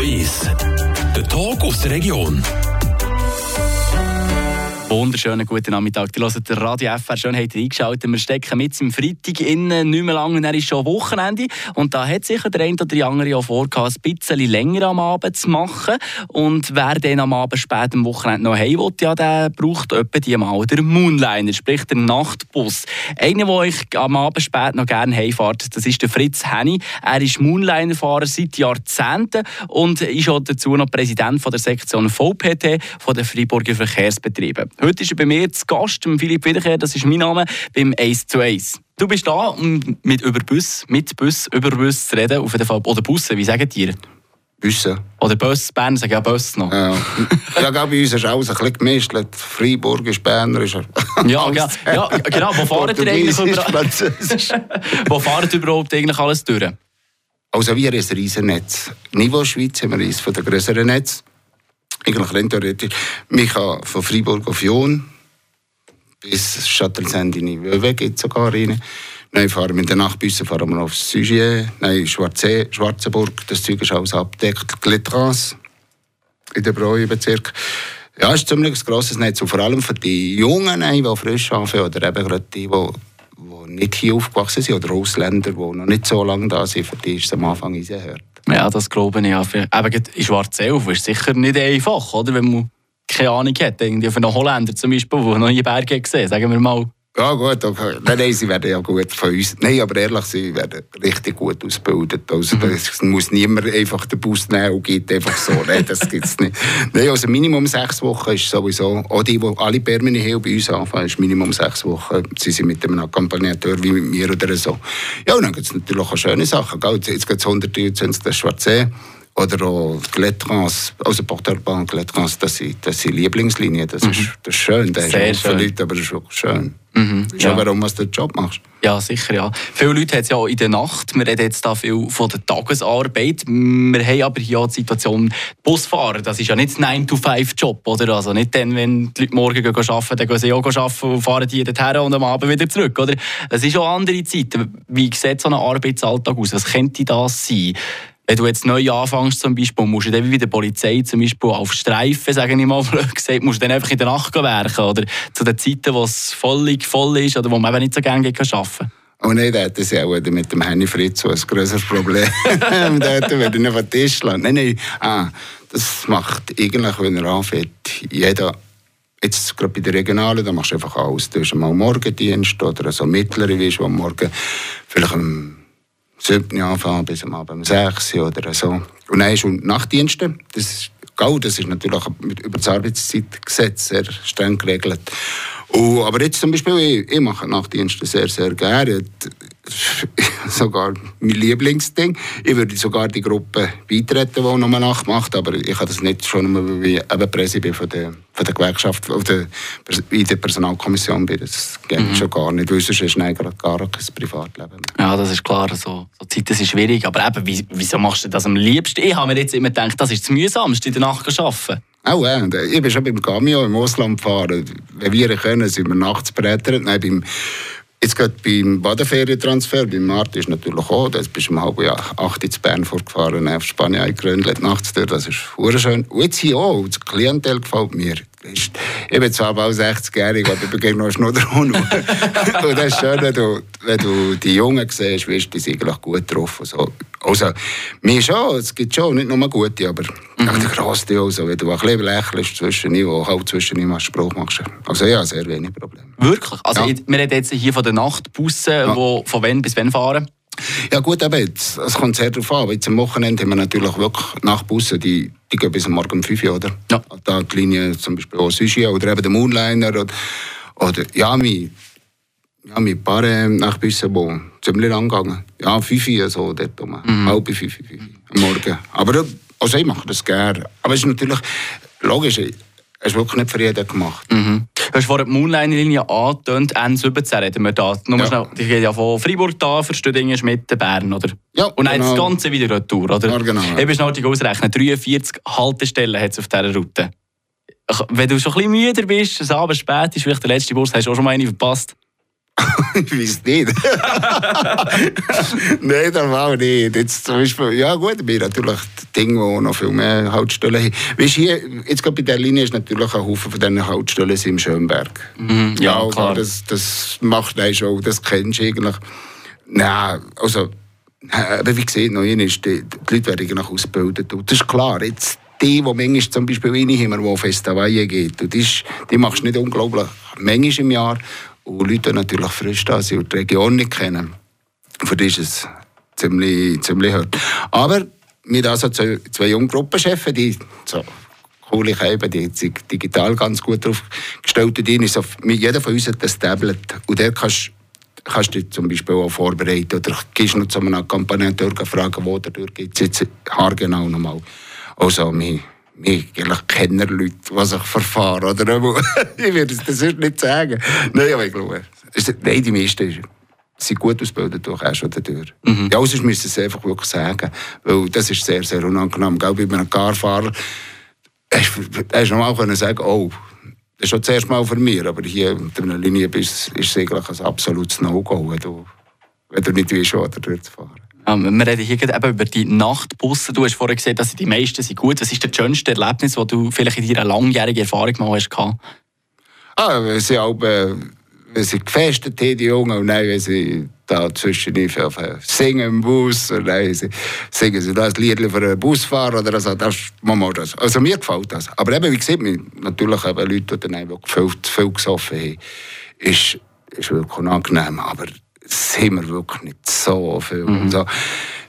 1. Der Talk aus der Region. Wunderschönen guten Nachmittag. Die hören der Radio FR. Schön, ihr eingeschaltet. Wir stecken mit im Freitag innen, nicht mehr lange, dann ist schon Wochenende. Und da hat sicher der eine oder andere auch vor, ein bisschen länger am Abend zu machen. Und wer dann am Abend spät am Wochenende noch heim will, ja, der braucht etwa die mal den Moonliner, sprich den Nachtbus. Einer, der ich am Abend spät noch gerne heimfahrt, das ist der Fritz Henny. Er ist Moonliner-Fahrer seit Jahrzehnten und ist auch dazu noch Präsident von der Sektion VPT von der Freiburger Verkehrsbetriebe. Heute ist er bei mir zu Gast, Philipp Wiederkehr, das ist mein Name, beim Ace to Ace. Du bist da, um mit über Bus, mit Bus, über Bus zu reden, auf jeden Fall. Oder Busse, wie sagen die? Busse. Oder Bus, Bern sagen ja Bus noch. Ja, ja bei uns ist alles ein bisschen gemischt. Freiburg ist Berner. Ist ja, ja, ja, genau. Wo fahren ihr eigentlich überall? Wo fahren überhaupt eigentlich alles durch? Also wir haben ein Riesennetz. Niveau Schweiz haben wir eines von den größeren Netz eigentlich rein theoretisch. Man kann von Freiburg auf Jon bis Châtelsend-Niveux geht sogar rein. Dann fahren wir in den Nachtbussen fahren wir auf Sugier, nein, Schwarze, Schwarzenburg, das Zeug ist alles abdeckt. Gletrans in den Breuebezirk. Ja, ist ziemlich ein grosses Netz. Und vor allem für die Jungen, die frisch anfangen, oder eben gerade die, die, die nicht hier aufgewachsen sind, oder Ausländer, die noch nicht so lange da sind, für die ist es am Anfang sehr hart. Ja, das glaube ich. Ja. Eben in Schwarzelsee ist sicher nicht einfach, oder? wenn man keine Ahnung hat. Irgendwie von einem Holländer zum Beispiel, der noch nie Berge gesehen sagen wir mal. Ja gut, okay. nein, nein, sie werden ja gut von uns. Nein, aber ehrlich, sie werden richtig gut ausgebildet. Also mhm. das muss niemand einfach den Bus nehmen und geht einfach so. nein, das gibt es nicht. Nein, also Minimum sechs Wochen ist sowieso, auch die, die alle Permini hier bei uns anfangen, ist Minimum sechs Wochen. Sie sind mit einem Accompagnateur wie mit mir oder so. Ja, und dann gibt es natürlich auch schöne Sachen. Jetzt gibt es 100 Jahre in der Schwarzsee. Oder auch Glettrans, also Porterbahn, Glettrans, das sind, das sind Lieblingslinien. Das, mhm. ist, das ist schön. Das Sehr ist schön. Leute, aber das ist wirklich schön. Mhm, ja. Schon warum du den Job machst. Ja, sicher, ja. Viele Leute haben es ja auch in der Nacht. Wir reden jetzt da viel von der Tagesarbeit. Wir haben aber hier auch die Situation, Busfahrer, das ist ja nicht ein 9-to-5-Job, oder? Also nicht dann, wenn die Leute morgen gehen arbeiten, dann gehen sie auch arbeiten und fahren die dorthin und am Abend wieder zurück, oder? Es ist auch andere Zeiten. Wie sieht so ein Arbeitsalltag aus? Was könnte das sein? Wenn du jetzt neu anfängst zum Beispiel, musst du dann wie der Polizei zum Beispiel auf Streifen, sagen ich mal gesagt, musst du dann einfach in der Nacht werken oder zu den Zeiten, wo es völlig voll ist oder wo man eben nicht so gerne arbeiten kann. Oh nein, da hat das ja auch mit dem Henny Fritz ein größeres Problem. da wird er nicht auf den Tisch lassen. Nein, nein, ah, das macht eigentlich, wenn er anfängt, jeder Jetzt gerade bei den Regionalen, da machst du einfach alles. Du hast mal Morgendienst oder so mittlere, wie du am Morgen vielleicht am 7 anfangen bis am Abend um 6 oder so. Und dann ist Nachtdienste. Das ist, das ist natürlich über das Arbeitszeitgesetz sehr streng geregelt. Und, aber jetzt zum Beispiel, ich, ich mache Nachtdienste sehr, sehr gerne. Sogar mein Lieblingsding. Ich würde sogar die Gruppe beitreten, die noch eine Nacht macht, aber ich habe das nicht schon, weil ich eben Präsident von der, von der Gewerkschaft, oder in der Personalkommission bin. Das geht mhm. schon gar nicht, weil sonst ist es gar kein Privatleben Ja, das ist klar. So, so Zeiten sind schwierig. Aber eben, wieso machst du das am liebsten? Ich habe mir jetzt immer gedacht, das ist das Mühsamste, in der Nacht zu arbeiten. Auch, ja. Ich bin schon beim Cameo im Ausland gefahren. Wenn wir können, sind wir nachts brettert. Nein, beim Jetzt gerade beim Badeferientransfer, beim Martin ist natürlich auch, da bist du um halb acht in Bern vorgefahren, auf Spanien eingerönt, nachts durch, das ist schön. Und jetzt hier auch, das Klientel gefällt mir ich bin zwar bald 60-jährig, aber ich bin noch Schnudder und das ist schön, wenn du, wenn du die Jungen siehst, weißt, die sind eigentlich gut drauf. Und so. Also, mir schon, es gibt schon nicht nur gute, aber mhm. der grosse also, wenn du ein bisschen lächelst zwischen ihnen, wo halt zwischen ihnen Spruch machst. Also ja, sehr wenig Probleme. Wirklich? Also, ja. wir reden jetzt hier von den Nachtbussen, ja. die von wann bis wann fahren? Ja gut, aber jetzt, es kommt sehr darauf an. Jetzt am Wochenende haben wir natürlich wirklich Nachtbusse, die, die gehen bis morgen um 5 Uhr, oder? Ja. Da die Linie zum Beispiel auch Sushi oder eben der Moonliner oder, oder ja, mein, ja, mit paar äh, Nachtbusse, die ziemlich lang gegangen. Ja, 5 Uhr so dort um. Mhm. Halb 5 Uhr am Morgen. Aber also ich mache das gerne. Aber es ist natürlich logisch, es ist wirklich nicht für jeden gemacht. Mhm. Du hast vorhin die Moonline-Linie angetönt, N17 reden wir da. Nur ja. schnell, die geht ja von Freiburg da, für Stüdingen, Schmidt, Bern, oder? Ja, Und dann genau. das Ganze wieder retour, oder? Ja, genau. Ich bin schnell ausrechnen, 43 Haltestellen hat es auf dieser Route. Wenn du schon ein bisschen müde bist, es abends spät ist, vielleicht der letzte Bus, hast du auch schon mal eine verpasst? ich weiß nicht. Nein, das war nicht. Jetzt zum Beispiel, ja gut, bin natürlich Dinge, wo noch viel mehr Haltestellen haben. Weißt, hier, jetzt gerade bei der Linie ist natürlich ein Haufen von diesen Haltestellen im Schönberg. Mhm, ja, ja, klar. Das, das macht einen schon, das kennst du eigentlich. Nein, also, aber wie gesagt, noch ist, die, die Leute werden eigentlich ausgebildet. Und das ist klar, jetzt die, die manchmal zum Beispiel reinkommen, die auf Estavalle geht, und die, ist, die machst du nicht unglaublich manchmal im Jahr. Und Leute, natürlich frisch da sind und die Region nicht kennen, für die ist es ziemlich, ziemlich hart. Aber mit also zwei, zwei jungen Gruppenchefs, die so coole Käben, die sind digital ganz gut drauf gestellt sind, ist auf, jeder von uns hat ein Tablet. Und der kannst kannst du zum Beispiel auch vorbereiten oder gehst noch zu einem Accompagnateur fragen, wo der durchgeht, jetzt haargenau nochmal. Also, wir, wir kennen Leute, die sich verfahren, oder? ich würde es sonst nicht sagen. Nein, aber ich glaube, nein, die meisten sind gut ausgebildet durch auch schon dadurch. Mhm. Ja, sonst müssen sie es einfach wirklich sagen, weil das ist sehr, sehr unangenehm. Gell, bei einem Carfahrer hast du mal können sagen, oh, das ist schon zuerst mal für mich, aber hier mit einer Linie bist, ist es eigentlich ein absolutes No-Go, wenn du, wenn du nicht willst, oder durchzufahren. Ja, wir reden hier eben über die Nachtbusse. Du hast vorhin gesagt, dass die meisten sind gut. Was ist das schönste Erlebnis, das du vielleicht in deiner langjährigen Erfahrung mal hast? Ah, wenn sie, auch, äh, wenn sie gefestet die Jungen, und dann, wenn sie da zwischen singen im Bus, und dann singen sie das Lied für einen Busfahrer oder so, das mal das. Also mir gefällt das. Aber eben, wie gesagt, natürlich eben Leute, die dann viel, viel gesoffen haben, ist, ist wirklich unangenehm. Aber sind wir wirklich nicht so viel. Mhm. So.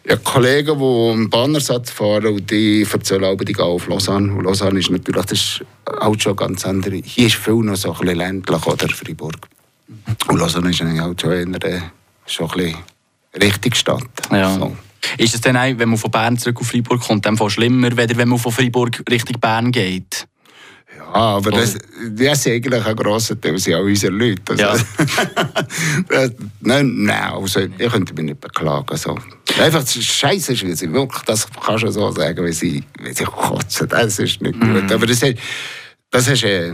Ich habe Kollegen, die einen Bannersatz fahren und die erzählen auch, die gehen auf Lausanne. Und Lausanne ist natürlich das ist auch schon ganz andere. Hier ist viel noch so ein bisschen ländlich, oder Freiburg. Und Lausanne ist eigentlich auch schon eher, schon ein bisschen richtig Stadt. Ja. So. Ist es dann auch, wenn man von Bern zurück auf Freiburg kommt, dann schlimmer, wenn man von Freiburg Richtung Bern geht? Ja, aber das, das ist eigentlich ein grosser Teil, sind auch unsere Leute. Also, ja. nein, nein, also, ich könnte mich nicht beklagen. Also, einfach scheiße ist, wie sie wirklich, das kannst du so sagen, wie sie, wie sie kotzen. Das ist nicht mhm. gut. Aber das, das ist äh,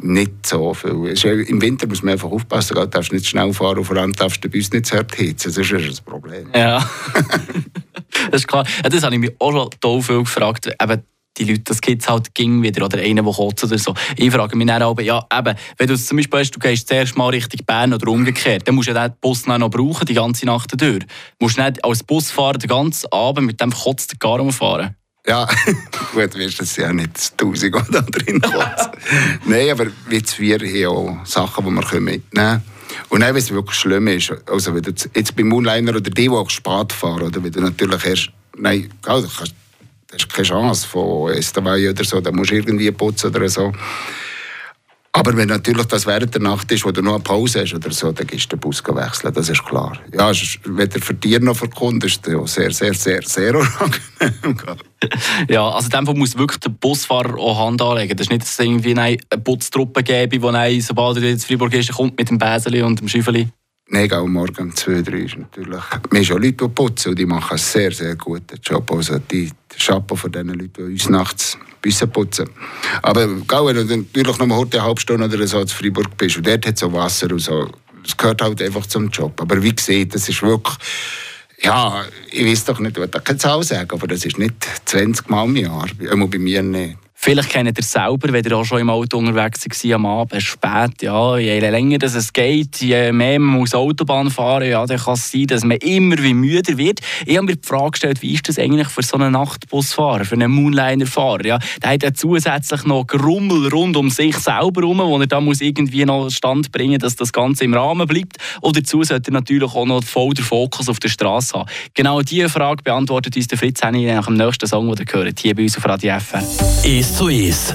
nicht so viel. Im Winter muss man einfach aufpassen, du darfst nicht schnell fahren und vor allem darfst du den Bus nicht zu hart hitzen. Das ist ein Problem. Ja, das ist klar. Ja, das habe ich mich auch schon toll viel gefragt. Eben, die Leute, das gibt es halt ging wieder, oder einer, der kotzt oder so. Ich frage mich dann aber, ja, eben, wenn du zum Beispiel hast, du gehst zuerst mal Richtung Bern oder umgekehrt, dann musst du ja den Bus noch brauchen, die ganze Nacht durch. Du musst nicht als Busfahrer den ganzen Abend mit dem gekotzten Gar umfahren. Ja, gut, wirst du ja nicht tausend da drin kotzen. Nein, aber jetzt wir haben auch Sachen, die wir mitnehmen können. Und dann, wenn es wirklich schlimm ist, also wenn du jetzt beim Moonliner oder die, die auch spät fahren, oder wenn du natürlich erst, nein, also kannst hast keine Chance von Estavayer oder so, da musst du irgendwie putzen oder so. Aber wenn natürlich das während der Nacht ist, wo du noch eine Pause hast oder so, dann gehst du den Bus wechseln, das ist klar. Ja, wenn der für dich noch verkommt, ist das sehr, sehr, sehr, sehr unangenehm. ja, also in dem Fall muss wirklich der Busfahrer auch Hand anlegen. Das ist nicht, dass es irgendwie eine Putztruppe gäbe, die sobald er in Freiburg ist, kommt mit dem Bäseli und dem Schäufeli. Nein, auch morgen um 2, 3 ist natürlich... Wir haben schon Leute, die putzen und die machen einen sehr, sehr guten Job. Also die Chapeau von den Leuten, die uns nachts Büsse putzen. Aber gell, wenn du natürlich noch eine halbe Stunde oder so in Freiburg bist und dort hat es so Wasser und so, das gehört halt einfach zum Job. Aber wie gesagt, das ist wirklich... Ja, ich weiß doch nicht, ich kann keine Zahl sagen, aber das ist nicht 20 Mal im Jahr. Immer bei mir nicht. Vielleicht kennt ihr selber, wenn ihr auch schon im Auto unterwegs war am Abend, spät. Ja, je länger dass es geht, je mehr man muss Autobahn fahren ja, dann kann es sein, dass man immer wie müder wird. Ich habe mir die Frage gestellt, wie ist das eigentlich für so einen Nachtbusfahrer, für einen Moonliner-Fahrer? Ja, der hat ja zusätzlich noch Grummel rund um sich selber herum, wo er da muss irgendwie noch Stand bringen dass das Ganze im Rahmen bleibt. Und dazu sollte er natürlich auch noch voll den Fokus auf der Straße haben. Genau diese Frage beantwortet uns der Fritz Henny nach dem nächsten Song, den ihr hört, hier bei uns auf Radio FR. 1 zu 1.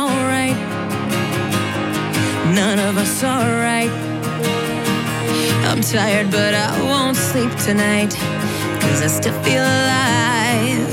Of us are right. I'm tired, but I won't sleep tonight. Cause I still feel alive.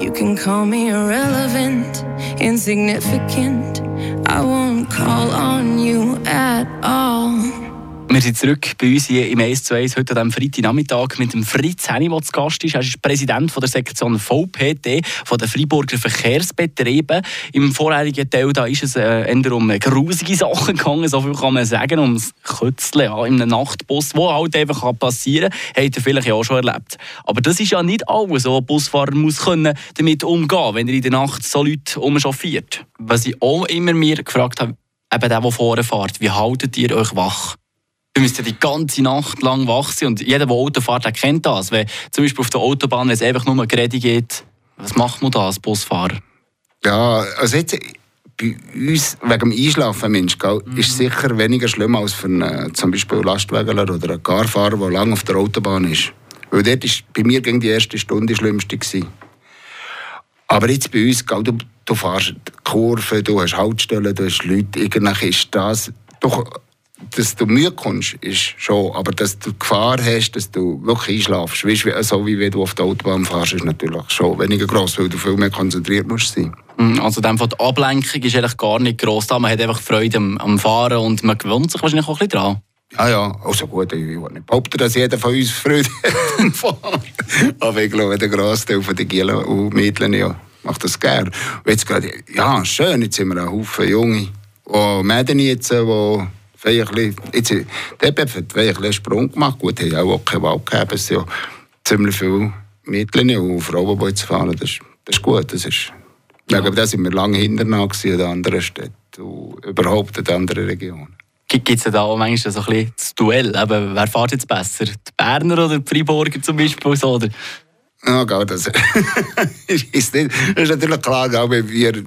You can call me irrelevant, insignificant. I won't call on you at all. Wir sind zurück bei uns hier im 1 zu 1 heute diesem Freitagnachmittag mit dem Fritz der zu Gast ist. Er ist Präsident von der Sektion VPT von den Freiburger Verkehrsbetrieben. Im vorherigen Teil da ist es äh, eher um grusige Sachen gegangen, so viel kann man sagen, ums Kützeln ja, in einem Nachtbus, wo halt einfach passieren kann. Habt ihr vielleicht auch schon erlebt. Aber das ist ja nicht alles, so ein Busfahrer muss können damit umgehen, wenn er in der Nacht so Leute umchauffiert. Was ich auch immer mir gefragt habe, eben der, der vorne fährt, wie haltet ihr euch wach? Du müsst ja die ganze Nacht lang wach sein. Und jeder, der Auto fährt, kennt das. Wenn zum Beispiel auf der Autobahn, wenn es einfach nur gerade geht, was macht man da als Busfahrer? Ja, also jetzt bei uns wegen dem Einschlafen, Mensch, gell, ist es sicher weniger schlimm als für einen, zum Beispiel Lastwagenler oder einen Carfahrer, der lange auf der Autobahn ist. Weil dort ist bei mir gegen die erste Stunde die schlimmste. Gewesen. Aber jetzt bei uns, gell, du, du fährst Kurven, du hast Haltestellen, du hast Leute, irgendwie ist das... Doch, dass du Mühe kommst, ist schon. Aber dass du die Gefahr hast, dass du wirklich einschlafst, weißt, wie, so wie wenn du auf der Autobahn fährst, ist natürlich schon weniger gross, weil du viel mehr konzentriert musst sein. Mhm, Also dem Fall die Ablenkung ist eigentlich gar nicht gross da. Man hat einfach Freude am, am Fahren und man gewöhnt sich wahrscheinlich auch ein bisschen dran. Ja, ja, also gut, ich will nicht behaupten, dass jeder von uns Freude hat am Fahren. Aber ich glaube, der Grossteil von den Gielen und Mädchen ja, macht das gerne. Und jetzt gerade, ja, schön, jetzt sind wir ein Haufen Junge, die Mädchen jetzt, die bisschen, jetzt, vielleicht ein bisschen einen Sprung gemacht. Gut, haben auch keine Wahl gehabt, es sind ja ziemlich viele Mädchen und Frauen, die jetzt fahren, das ist, das ist gut, das ist... Ja. Aber da sind wir lange hinterher in anderen Städten und überhaupt in anderen Regionen. Gibt es da auch manchmal so ein bisschen das Duell? Eben, wer fährt jetzt besser? Die Berner oder die Freiburger zum Beispiel? So, oder? Ja, gell, das ist, nicht, das ist natürlich klar, gell, wenn wir,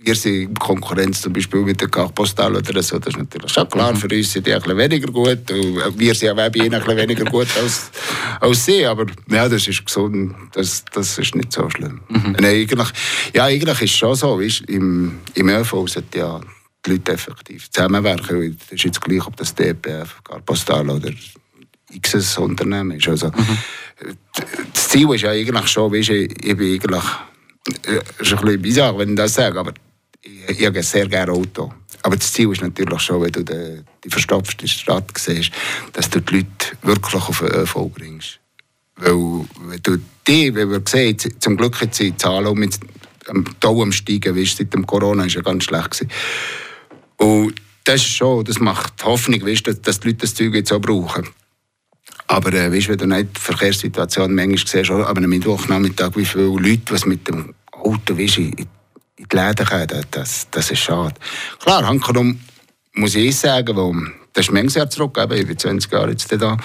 wir sind in Konkurrenz zum Beispiel mit der Kachpostal oder so, das ist natürlich schon klar, für uns sind die ein bisschen weniger gut und wir sind ja auch bei ihnen ein bisschen weniger gut als, als sie, aber ja, das ist gesund, das, das ist nicht so schlimm. Nein, eigentlich, ja, eigentlich ist es schon so, weißt, im, im ÖV sind ja die Leute effektiv zusammenwerken, das ist jetzt gleich, ob das DPF, Carpostal oder x Unternehmen ist. Also, das Ziel ist ja eigentlich schon, weißt, ich, ich bin eigentlich, äh, ist ein bisschen bizarr, wenn ich das sage, aber ich, ich habe sehr gerne Auto. Aber das Ziel ist natürlich schon, wenn du die, die verstopfte Stadt siehst, dass du die Leute wirklich auf den ÖV bringst. Weil, wenn du die, wie wir sehen, zum Glück sind die Zahlen um jetzt am Tau am Steigen, weißt, seit dem Corona ist ja ganz schlecht gewesen. Und das ist schon, das macht Hoffnung, weißt, dass, dass die Leute das Zeug jetzt auch brauchen. Aber äh, weißt, wenn du nicht die Verkehrssituation manchmal siehst, an einem Mittwochnachmittag, wie viele Leute was mit dem Auto weißt, in die Läden kommen, das, das ist schade. Klar, Hankerum muss ich sagen, weil, das ist manches Jahr zurück, eben, ich bin 20 Jahre jetzt da.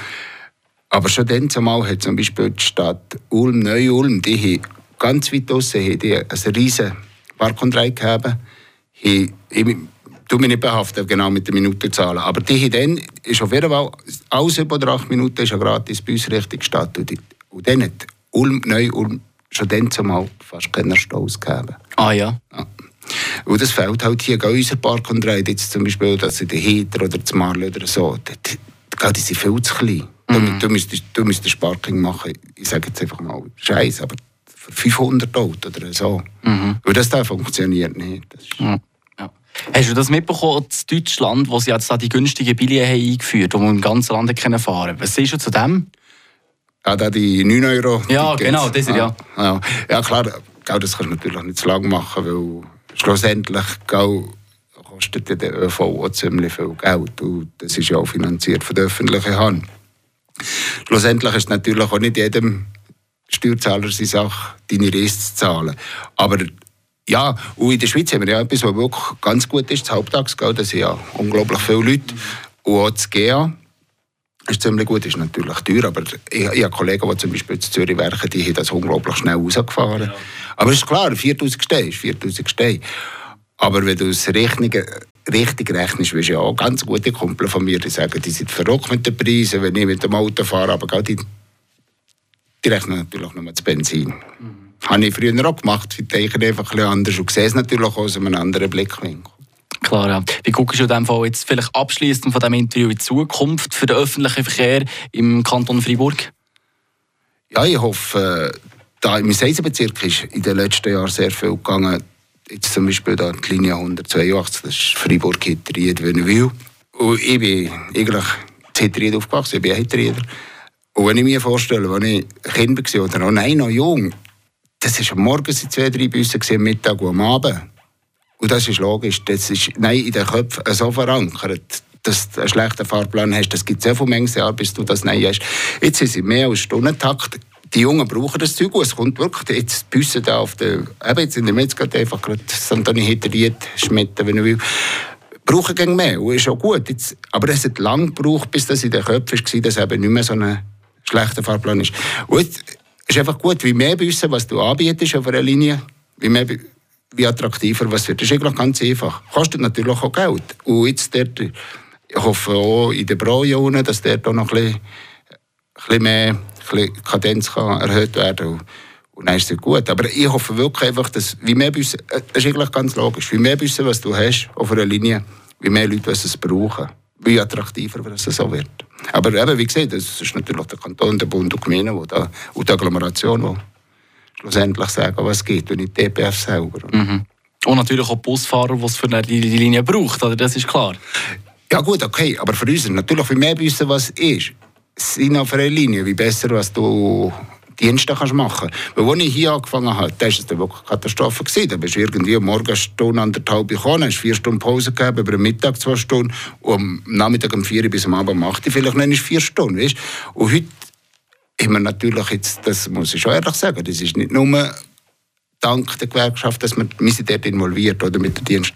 Aber schon dann zumal hat zum Beispiel die Stadt Ulm, Neu-Ulm, die haben ganz weit draussen haben die ein riesen Park und Ride gehabt. Haben- Ich tu mich nicht behaften, genau mit den Minutenzahlen. Aber die haben dann, ist auf jeden Fall, alles über acht Minuten ist gratis bei uns Richtung Stadt. Und dann hat Ulm, Neu-Ulm schon dann zumal fast keine Staus gegeben. Ah ja. Ja. Und das fällt halt hier, gell, unser Park und Ride, jetzt zum Beispiel, dass in den Hiter oder zum Marle oder so, die, die, die sind viel zu klein. Du, du, müsstest, du müsstest Parking machen, ich sage jetzt einfach mal, Scheiß, aber für 500 Autos oder so. Und das da funktioniert nicht. Hast du das mitbekommen, in Deutschland, wo sie jetzt da die günstigen haben eingeführt haben, die man im ganzen Land können fahren Was siehst du zu dem? Ah, da die 9 Euro. Ja, genau, das ist ja. Ah, ja. Ja, klar, gell, das kannst du natürlich nicht zu lang machen, weil schlussendlich kostet ja der ÖV auch ziemlich viel Geld. Und das ist ja auch finanziert von der öffentlichen Hand. Schlussendlich ist es natürlich auch nicht jedem Steuerzahler seine Sache, deine Reise zu zahlen. Aber ja, und in der Schweiz haben wir ja etwas, was wirklich ganz gut ist, das Haupttagsgeld. Da sind ja unglaublich viele Leute. Und auch das GA ist ziemlich gut, ist natürlich teuer, aber ich, ich habe Kollegen, die zum Beispiel in Zürich werken, die haben das unglaublich schnell rausgefahren. Aber es ist klar, 4000 Steine ist 4000 Steine. Aber wenn du es richtig, richtig rechnest, wirst du ja auch ganz gute Kumpel von mir, die sagen, die sind verrückt mit den Preisen, wenn ich mit dem Auto fahre, aber die, die rechnen natürlich nur das Benzin. Habe ich früher auch gemacht, ich denke einfach ein bisschen anders und sehe es natürlich auch aus einem anderen Blickwinkel. Klar, ja. Wie guckst du in dem Fall jetzt vielleicht abschließend von diesem Interview in die Zukunft für den öffentlichen Verkehr im Kanton Freiburg? Ja, ich hoffe, da im Seisenbezirk ist in den letzten Jahren sehr viel gegangen. Jetzt zum Beispiel da die Linie 182, das ist Freiburg, Hitteried, Wennewil. Und ich bin eigentlich in Hitteried aufgewachsen, ich bin Hitterieder. Und wenn ich mir vorstelle, als ich Kind war oder noch, nein, noch jung, das war am Morgen zwei, drei Busse, gewesen, am Mittag und am Abend. Und das ist logisch, das ist nein, in den Köpfen so verankert, dass du einen schlechten Fahrplan hast. Das gibt so viele Mengen Jahre, bis du das Nein hast. Jetzt sind sie mehr als Stundentakt. Die Jungen brauchen das Zeug es kommt wirklich jetzt die Busse da auf der, eben jetzt in der Metz gerade einfach gerade Santoni Hitteried, Schmitten, wenn du willst, brauchen gegen mehr und ist auch gut. Jetzt, aber es hat lange gebraucht, bis das in den Köpfen war, dass eben nicht mehr so ein schlechter Fahrplan ist. Und jetzt ist einfach gut, wie mehr Busse, was du anbietest auf einer Linie, wie mehr wie attraktiver was wird. Das ist eigentlich ganz einfach. Kostet natürlich auch Geld. Und jetzt dort, ich hoffe auch in den Braujahre, dass dort auch noch ein bisschen, ein bisschen mehr ein bisschen Kadenz kann erhöht werden und, und dann ist es gut. Aber ich hoffe wirklich einfach, dass wie mehr Busse, äh, das ist eigentlich ganz logisch, wie mehr Busse, was du hast auf einer Linie, wie mehr Leute was es brauchen, wie attraktiver es so wird. Aber eben, wie gesagt, das ist natürlich der Kanton, der Bund und die Gemeinde und die Agglomeration, die schlussendlich sagen, was es geht, und nicht die DPF selber. Und natürlich auch die Busfahrer, die es für die Linie braucht, oder? das ist klar. Ja gut, okay, aber für uns natürlich viel mehr wissen, was ist. Sind auf einer Linie, wie besser, was du Dienste kannst machen kannst. Weil als ich hier angefangen habe, da war wirklich Katastrophe. Gewesen. Da bist du irgendwie am Morgen eine Stunde, anderthalb gekommen, hast vier Stunden Pause gehabt, über den Mittag zwei Stunden und am Nachmittag um vier bis am Abend um acht vielleicht noch vier Stunden. Weißt? Und heute wir natürlich jetzt, das muss ich schon ehrlich sagen, das ist nicht nur dank der Gewerkschaft, dass wir, wir sind dort involviert oder mit dem Dienst,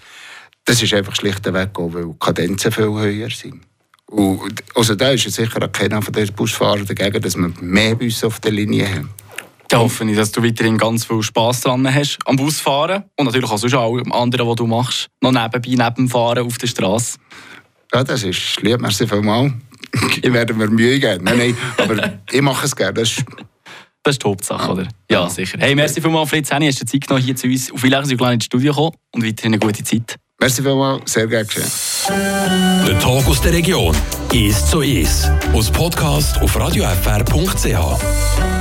Das ist einfach schlichtweg auch, weil die Kadenzen viel höher sind. Und, also da ist ja sicher auch keiner von den Busfahrern dagegen, dass wir mehr Busse auf der Linie haben. Da hoffe ich, dass du weiterhin ganz viel Spass dran hast am Busfahren und natürlich auch sonst allem anderen, was du machst, noch nebenbei, neben dem Fahren auf der Straße. Ja, das ist lieb, merci vielmals. ich werde mir Mühe geben. Nein, nein, aber ich mache es gerne. Das ist, Das ist die Hauptsache, oder? Ja, sicher. Hey, merci vielmals, Fritz Henny, hast du Zeit genommen, hier zu uns auf Wielachen ins Studio gekommen und weiterhin eine gute Zeit. merci vielmals, sehr gerne geschehen. Der Talk aus der Region. Ist so ist. Aus Podcast auf radiofr.ch.